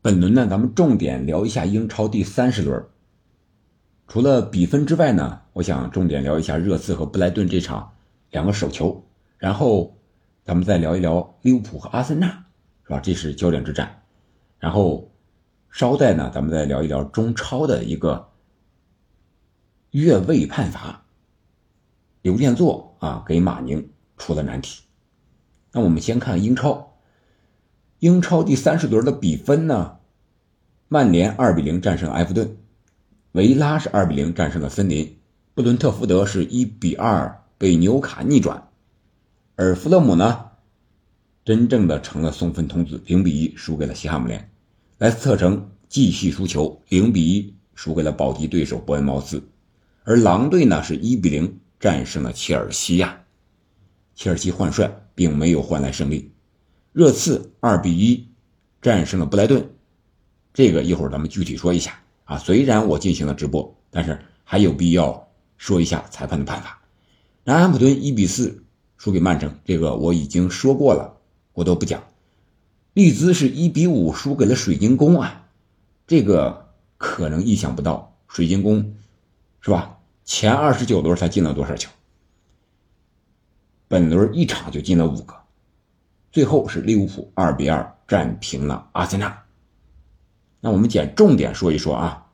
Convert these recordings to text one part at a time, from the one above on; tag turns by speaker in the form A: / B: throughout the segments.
A: 本轮呢，咱们重点聊一下英超第三十轮。除了比分之外呢，我想重点聊一下热刺和布莱顿这场两个手球，然后咱们再聊一聊利物浦和阿森纳，是吧？这是焦点之战。然后稍待呢，咱们再聊一聊中超的一个越位判罚，刘建作啊给马宁出了难题。那我们先看英超。英超第三十轮的比分呢？曼联二比零战胜埃弗顿，维拉是二比零战胜了森林，布伦特福德是一比二被纽卡逆转，而弗勒姆呢，真正的成了送分童子，零比一输给了西汉姆联，莱斯特城继续输球，零比一输给了保级对手伯恩茅斯，而狼队呢是一比零战胜了切尔西亚，切尔西换帅并没有换来胜利。热刺二比一战胜了布莱顿，这个一会儿咱们具体说一下啊。虽然我进行了直播，但是还有必要说一下裁判的判罚。南安普顿一比四输给曼城，这个我已经说过了，我都不讲。利兹是一比五输给了水晶宫啊，这个可能意想不到，水晶宫是吧？前二十九轮才进了多少球？本轮一场就进了五个。最后是利物浦二比二战平了阿森纳。那我们捡重点说一说啊，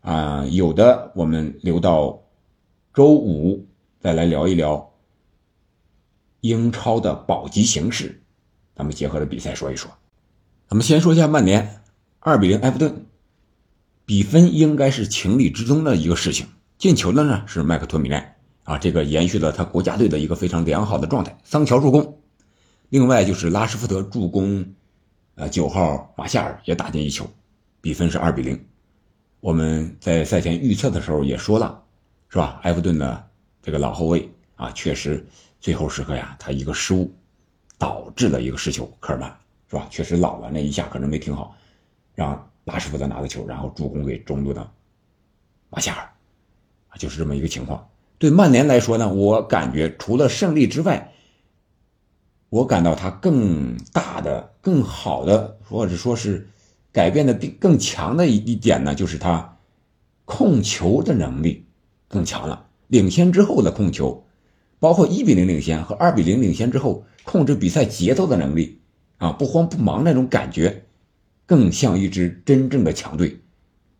A: 啊，有的我们留到周五再来聊一聊英超的保级形势。咱们结合着比赛说一说。咱们先说一下曼联二比零埃弗顿，比分应该是情理之中的一个事情。进球的呢是麦克托米奈啊，这个延续了他国家队的一个非常良好的状态。桑乔助攻。另外就是拉什福德助攻，呃，九号马夏尔也打进一球，比分是二比零。我们在赛前预测的时候也说了，是吧？埃弗顿的这个老后卫啊，确实最后时刻呀，他一个失误导致了一个失球，科尔曼是吧？确实老了，那一下可能没停好，让拉什福德拿了球，然后助攻给中路的马夏尔，啊，就是这么一个情况。对曼联来说呢，我感觉除了胜利之外，我感到他更大的、更好的，或者说是改变的更强的一一点呢，就是他控球的能力更强了。领先之后的控球，包括一比零领先和二比零领先之后控制比赛节奏的能力啊，不慌不忙那种感觉，更像一支真正的强队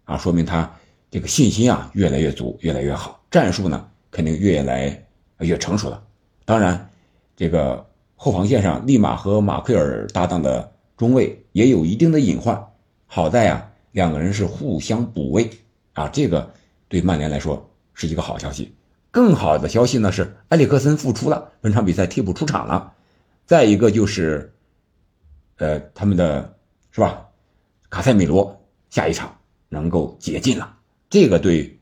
A: 啊，说明他这个信心啊越来越足，越来越好，战术呢肯定越来越成熟了。当然，这个。后防线上，利马和马奎尔搭档的中卫也有一定的隐患。好在啊，两个人是互相补位啊，这个对曼联来说是一个好消息。更好的消息呢是埃里克森复出了，本场比赛替补出场了。再一个就是，呃，他们的是吧，卡塞米罗下一场能够解禁了，这个对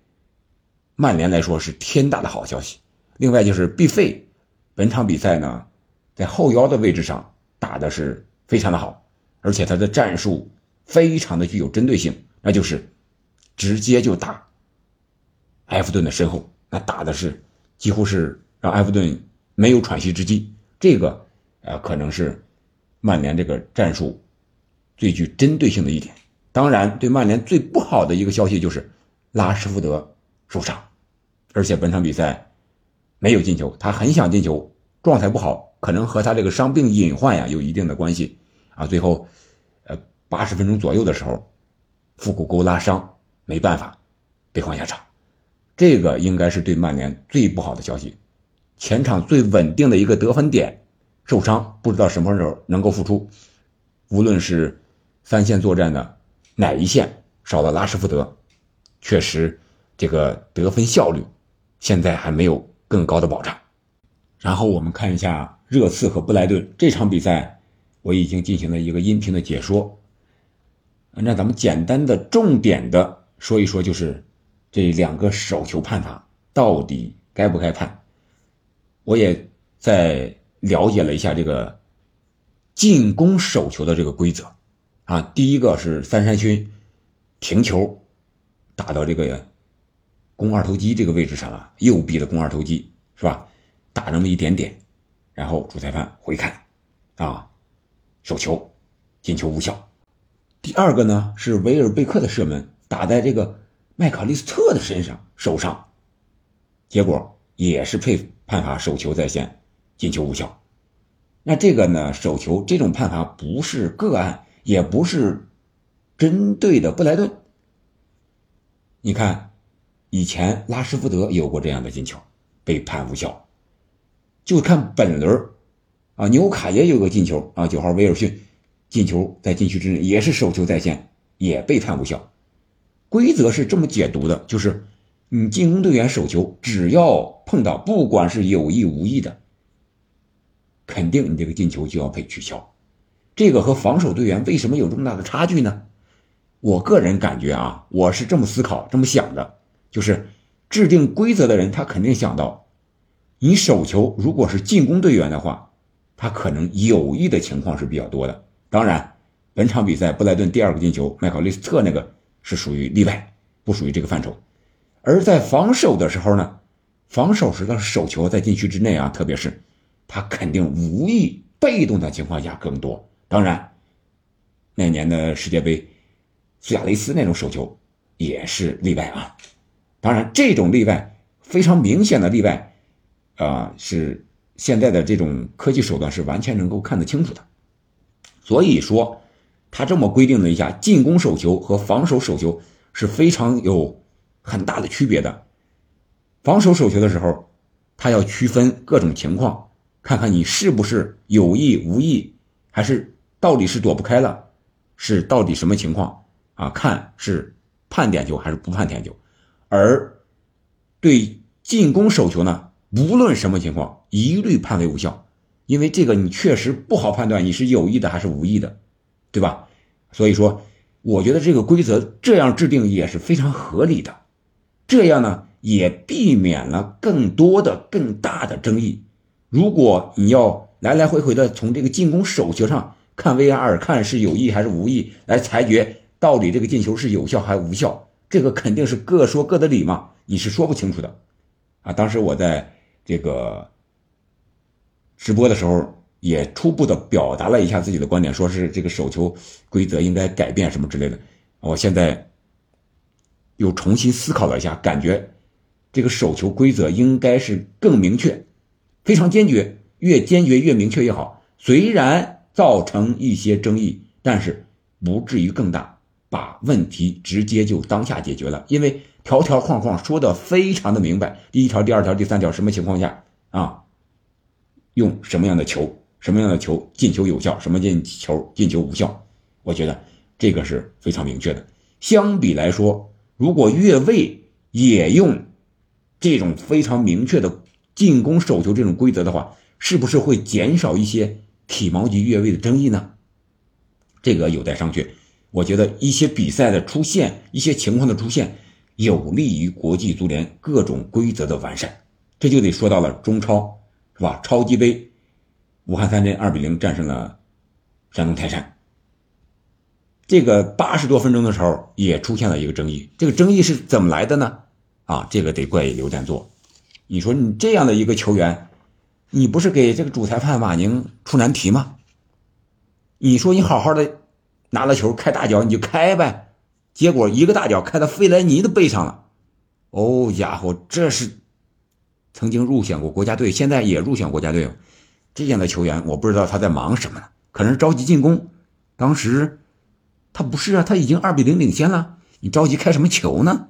A: 曼联来说是天大的好消息。另外就是毕费，本场比赛呢。在后腰的位置上打的是非常的好，而且他的战术非常的具有针对性，那就是直接就打埃弗顿的身后，那打的是几乎是让埃弗顿没有喘息之机。这个呃可能是曼联这个战术最具针对性的一点。当然，对曼联最不好的一个消息就是拉什福德受伤，而且本场比赛没有进球，他很想进球，状态不好。可能和他这个伤病隐患呀有一定的关系啊。最后，呃，八十分钟左右的时候，腹股沟拉伤，没办法被换下场。这个应该是对曼联最不好的消息。前场最稳定的一个得分点受伤，不知道什么时候能够复出。无论是三线作战的哪一线少了拉什福德，确实这个得分效率现在还没有更高的保障。然后我们看一下。热刺和布莱顿这场比赛，我已经进行了一个音频的解说。那咱们简单的、重点的说一说，就是这两个手球判罚到底该不该判？我也在了解了一下这个进攻手球的这个规则啊。第一个是三山勋停球打到这个肱二头肌这个位置上了，右臂的肱二头肌是吧？打那么一点点。然后主裁判回看，啊，手球，进球无效。第二个呢是维尔贝克的射门打在这个麦考利斯特的身上手上，结果也是配判罚手球在先，进球无效。那这个呢手球这种判罚不是个案，也不是针对的布莱顿。你看，以前拉什福德有过这样的进球，被判无效。就看本轮啊，纽卡也有个进球啊，九号威尔逊进球在禁区之内，也是手球在线，也被判无效。规则是这么解读的，就是你进攻队员手球，只要碰到，不管是有意无意的，肯定你这个进球就要被取消。这个和防守队员为什么有这么大的差距呢？我个人感觉啊，我是这么思考、这么想的，就是制定规则的人他肯定想到，你手球如果是进攻队员的话。他可能有意的情况是比较多的，当然，本场比赛布莱顿第二个进球，麦考利斯特那个是属于例外，不属于这个范畴。而在防守的时候呢，防守时的手球在禁区之内啊，特别是他肯定无意被动的情况下更多。当然，那年的世界杯，苏亚雷斯那种手球也是例外啊。当然，这种例外非常明显的例外，啊是。现在的这种科技手段是完全能够看得清楚的，所以说，他这么规定了一下，进攻手球和防守手球是非常有很大的区别的。防守手球的时候，他要区分各种情况，看看你是不是有意无意，还是到底是躲不开了，是到底什么情况啊？看是判点球还是不判点球。而对进攻手球呢？无论什么情况，一律判为无效，因为这个你确实不好判断你是有意的还是无意的，对吧？所以说，我觉得这个规则这样制定也是非常合理的，这样呢也避免了更多的、更大的争议。如果你要来来回回的从这个进攻手球上看 VR，看是有意还是无意来裁决到底这个进球是有效还是无效，这个肯定是各说各的理嘛，你是说不清楚的啊。当时我在。这个直播的时候也初步的表达了一下自己的观点，说是这个手球规则应该改变什么之类的。我现在又重新思考了一下，感觉这个手球规则应该是更明确，非常坚决，越坚决越明确越好。虽然造成一些争议，但是不至于更大，把问题直接就当下解决了，因为。条条框框说的非常的明白，第一条、第二条、第三条，什么情况下啊，用什么样的球，什么样的球进球有效，什么进球进球无效？我觉得这个是非常明确的。相比来说，如果越位也用这种非常明确的进攻手球这种规则的话，是不是会减少一些体毛级越位的争议呢？这个有待商榷。我觉得一些比赛的出现，一些情况的出现。有利于国际足联各种规则的完善，这就得说到了中超，是吧？超级杯，武汉三镇二比零战胜了山东泰山。这个八十多分钟的时候也出现了一个争议，这个争议是怎么来的呢？啊，这个得怪刘占座。你说你这样的一个球员，你不是给这个主裁判马宁出难题吗？你说你好好的拿了球开大脚你就开呗。结果一个大脚开到费莱尼的背上了，哦家伙，这是曾经入选过国家队，现在也入选国家队这样的球员，我不知道他在忙什么呢？可能着急进攻。当时他不是啊，他已经二比零领先了，你着急开什么球呢？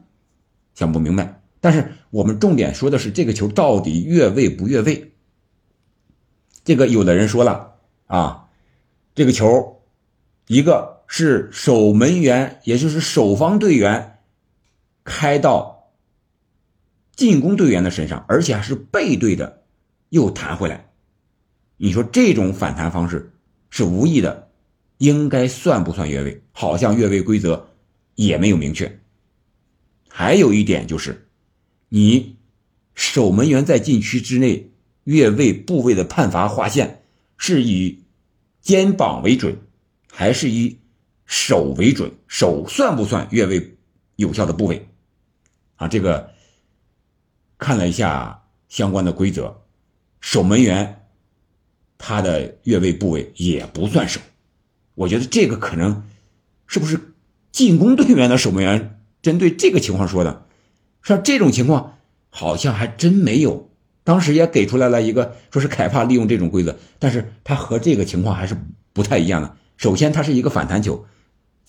A: 想不明白。但是我们重点说的是这个球到底越位不越位？这个有的人说了啊，这个球一个。是守门员，也就是守方队员，开到进攻队员的身上，而且还是背对的，又弹回来。你说这种反弹方式是无意的，应该算不算越位？好像越位规则也没有明确。还有一点就是，你守门员在禁区之内越位部位的判罚划线是以肩膀为准，还是以？手为准，手算不算越位有效的部位？啊，这个看了一下相关的规则，守门员他的越位部位也不算手。我觉得这个可能是不是进攻队员的守门员针对这个情况说的？像这种情况好像还真没有。当时也给出来了一个，说是凯帕利用这种规则，但是他和这个情况还是不太一样的。首先，它是一个反弹球，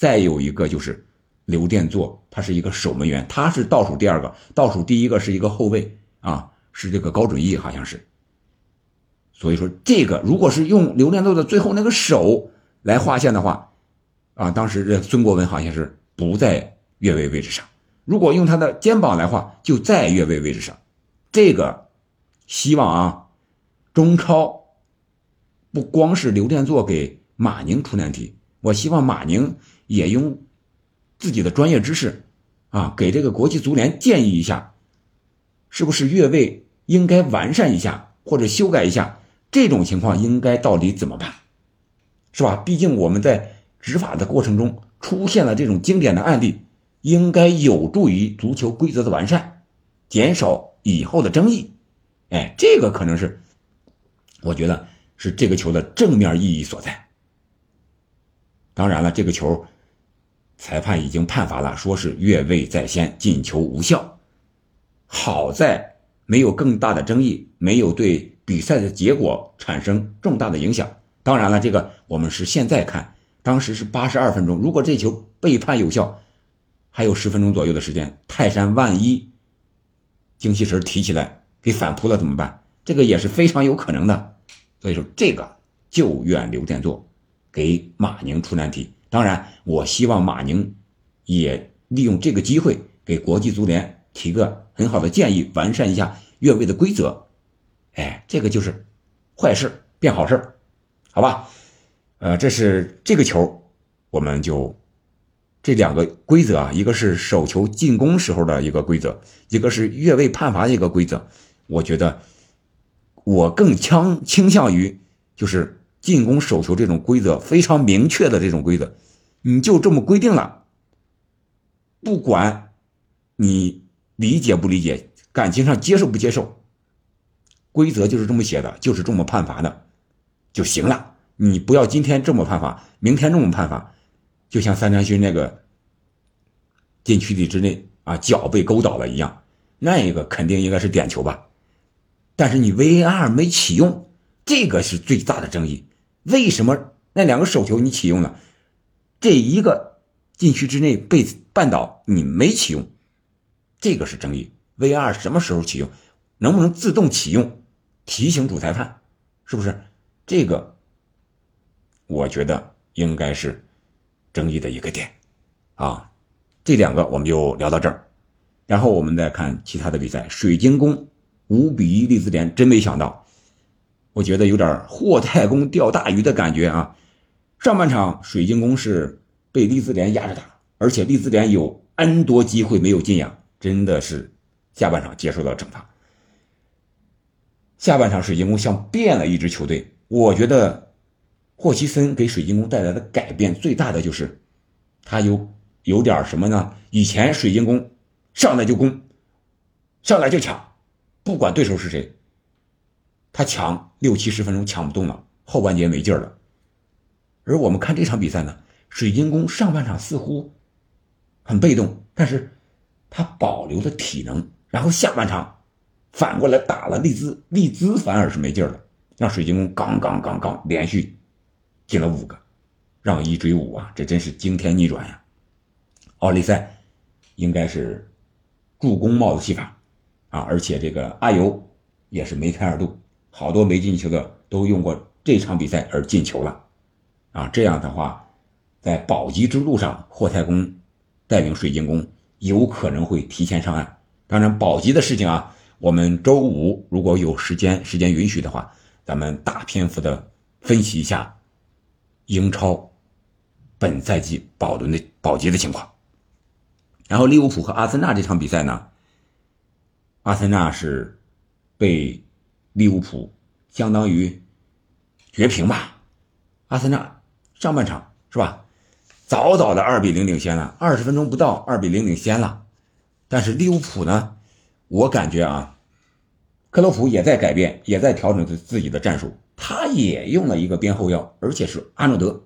A: 再有一个就是刘殿座，他是一个守门员，他是倒数第二个，倒数第一个是一个后卫啊，是这个高准翼，好像是。所以说，这个如果是用刘殿座的最后那个手来划线的话，啊，当时这孙国文好像是不在越位位置上。如果用他的肩膀来画，就在越位位置上。这个。希望啊，中超不光是刘殿座给马宁出难题，我希望马宁也用自己的专业知识啊，给这个国际足联建议一下，是不是越位应该完善一下或者修改一下？这种情况应该到底怎么办？是吧？毕竟我们在执法的过程中出现了这种经典的案例，应该有助于足球规则的完善，减少以后的争议。哎，这个可能是，我觉得是这个球的正面意义所在。当然了，这个球裁判已经判罚了，说是越位在先，进球无效。好在没有更大的争议，没有对比赛的结果产生重大的影响。当然了，这个我们是现在看，当时是八十二分钟，如果这球被判有效，还有十分钟左右的时间，泰山万一精气神提起来。给反扑了怎么办？这个也是非常有可能的，所以说这个就怨刘殿座给马宁出难题。当然，我希望马宁也利用这个机会给国际足联提个很好的建议，完善一下越位的规则。哎，这个就是坏事变好事好吧？呃，这是这个球，我们就这两个规则啊，一个是手球进攻时候的一个规则，一个是越位判罚的一个规则。我觉得，我更倾倾向于就是进攻手球这种规则非常明确的这种规则，你就这么规定了，不管你理解不理解，感情上接受不接受，规则就是这么写的，就是这么判罚的就行了。你不要今天这么判罚，明天这么判罚，就像三川勋那个禁区里之内啊脚被勾倒了一样，那一个肯定应该是点球吧。但是你 VAR 没启用，这个是最大的争议。为什么那两个手球你启用了，这一个禁区之内被绊倒你没启用，这个是争议。VR 什么时候启用，能不能自动启用，提醒主裁判，是不是？这个我觉得应该是争议的一个点啊。这两个我们就聊到这儿，然后我们再看其他的比赛，水晶宫。五比一，利兹联真没想到，我觉得有点霍太公钓大鱼的感觉啊！上半场水晶宫是被利兹联压着打，而且利兹联有 N 多机会没有进呀，真的是下半场接受到惩罚。下半场水晶宫像变了一支球队，我觉得霍奇森给水晶宫带来的改变最大的就是，他有有点什么呢？以前水晶宫上来就攻，上来就抢。不管对手是谁，他抢六七十分钟抢不动了，后半节没劲儿了。而我们看这场比赛呢，水晶宫上半场似乎很被动，但是他保留了体能，然后下半场反过来打了利兹，利兹反而是没劲儿了，让水晶宫杠杠杠杠连续进了五个，让一追五啊，这真是惊天逆转呀！奥利赛应该是助攻帽子戏法。啊，而且这个阿尤也是梅开二度，好多没进球的都用过这场比赛而进球了，啊，这样的话，在保级之路上，霍太公带领水晶宫有可能会提前上岸。当然，保级的事情啊，我们周五如果有时间，时间允许的话，咱们大篇幅的分析一下英超本赛季保轮的保级的情况。然后利物浦和阿森纳这场比赛呢？阿森纳是被利物浦相当于绝平吧？阿森纳上半场是吧？早早的二比零领先了，二十分钟不到二比零领先了。但是利物浦呢，我感觉啊，克洛普也在改变，也在调整自己的战术。他也用了一个边后腰，而且是阿诺德，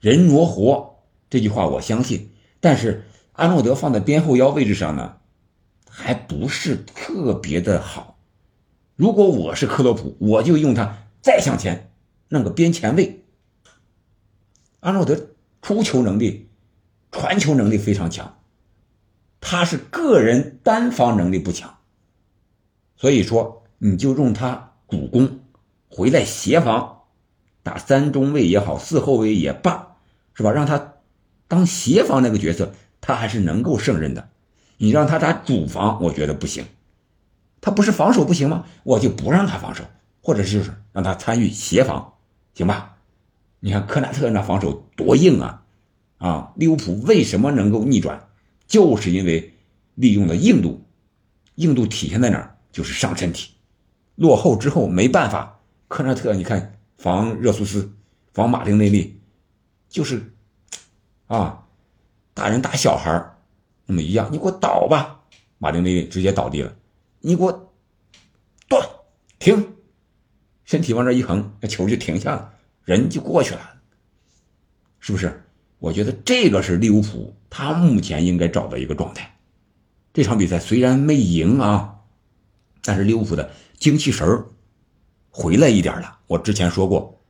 A: 人挪活，这句话我相信。但是阿诺德放在边后腰位置上呢，还不是特别的好。如果我是克洛普，我就用他再向前弄个边前卫。阿诺德出球能力、传球能力非常强，他是个人单防能力不强，所以说你就用他主攻回来协防，打三中卫也好，四后卫也罢，是吧？让他当协防那个角色，他还是能够胜任的。你让他打主防，我觉得不行。他不是防守不行吗？我就不让他防守，或者是让他参与协防，行吧？你看科纳特那防守多硬啊！啊，利物浦为什么能够逆转？就是因为利用了硬度，硬度体现在哪儿？就是上身体。落后之后没办法，科纳特你看防热苏斯，防马丁内利，就是啊，大人打小孩那么一样，你给我倒吧，马丁内利直接倒地了。你给我断停，身体往这一横，那球就停下了。人就过去了，是不是？我觉得这个是利物浦他目前应该找的一个状态。这场比赛虽然没赢啊，但是利物浦的精气神回来一点了。我之前说过，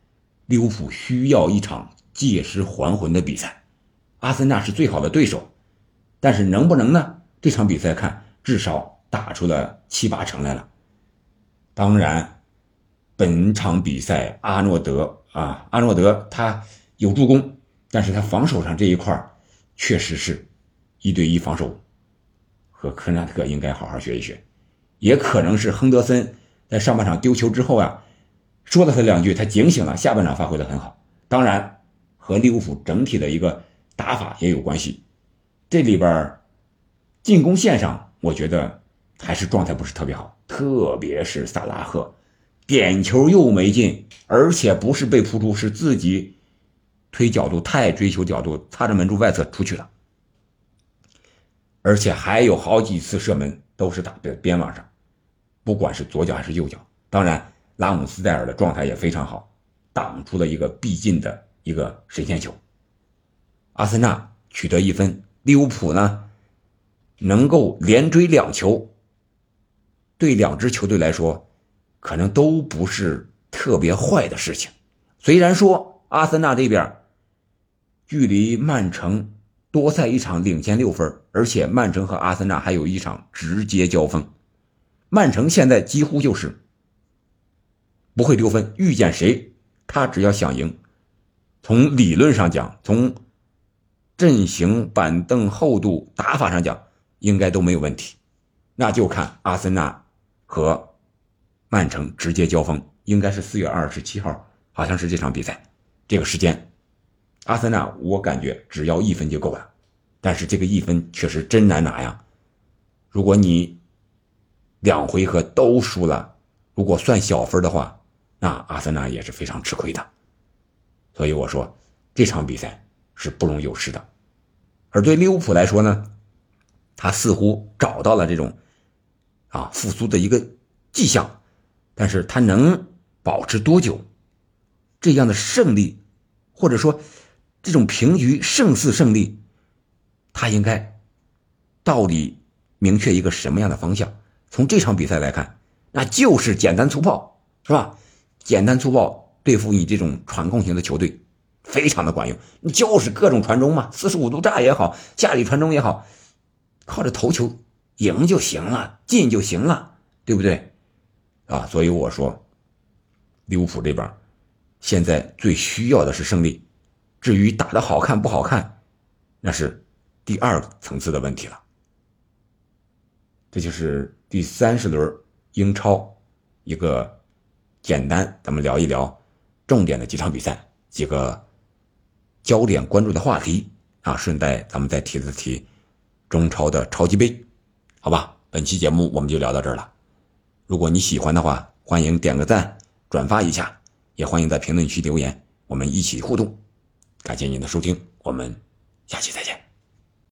A: 利物浦需要一场借尸还魂的比赛。阿森纳是最好的对手，但是能不能呢？这场比赛看，至少打出了七八成来了。当然，本场比赛阿诺德。啊，阿诺德他有助攻，但是他防守上这一块确实是一对一防守，和科纳特应该好好学一学。也可能是亨德森在上半场丢球之后啊，说了他两句，他警醒了，下半场发挥的很好。当然和利物浦整体的一个打法也有关系。这里边进攻线上，我觉得还是状态不是特别好，特别是萨拉赫。点球又没进，而且不是被扑出，是自己推角度太追求角度，擦着门柱外侧出去了。而且还有好几次射门都是打在边网上，不管是左脚还是右脚。当然，拉姆斯戴尔的状态也非常好，挡出了一个必进的一个神仙球。阿森纳取得一分，利物浦呢能够连追两球，对两支球队来说。可能都不是特别坏的事情。虽然说阿森纳这边距离曼城多赛一场领先六分，而且曼城和阿森纳还有一场直接交锋。曼城现在几乎就是不会丢分，遇见谁他只要想赢，从理论上讲，从阵型、板凳厚度、打法上讲，应该都没有问题。那就看阿森纳和。曼城直接交锋，应该是四月二十七号，好像是这场比赛，这个时间，阿森纳我感觉只要一分就够了，但是这个一分确实真难拿呀。如果你两回合都输了，如果算小分的话，那阿森纳也是非常吃亏的。所以我说这场比赛是不容有失的。而对利物浦来说呢，他似乎找到了这种啊复苏的一个迹象。但是他能保持多久？这样的胜利，或者说这种平局胜似胜利，他应该到底明确一个什么样的方向？从这场比赛来看，那就是简单粗暴，是吧？简单粗暴对付你这种传控型的球队，非常的管用。你就是各种传中嘛，四十五度炸也好，下里传中也好，靠着头球赢就行了，进就行了，对不对？啊，所以我说，利物浦这边现在最需要的是胜利，至于打的好看不好看，那是第二层次的问题了。这就是第三十轮英超一个简单，咱们聊一聊重点的几场比赛，几个焦点关注的话题啊。顺带咱们再提了提中超的超级杯，好吧？本期节目我们就聊到这儿了。如果你喜欢的话，欢迎点个赞、转发一下，也欢迎在评论区留言，我们一起互动。感谢您的收听，我们下期再见。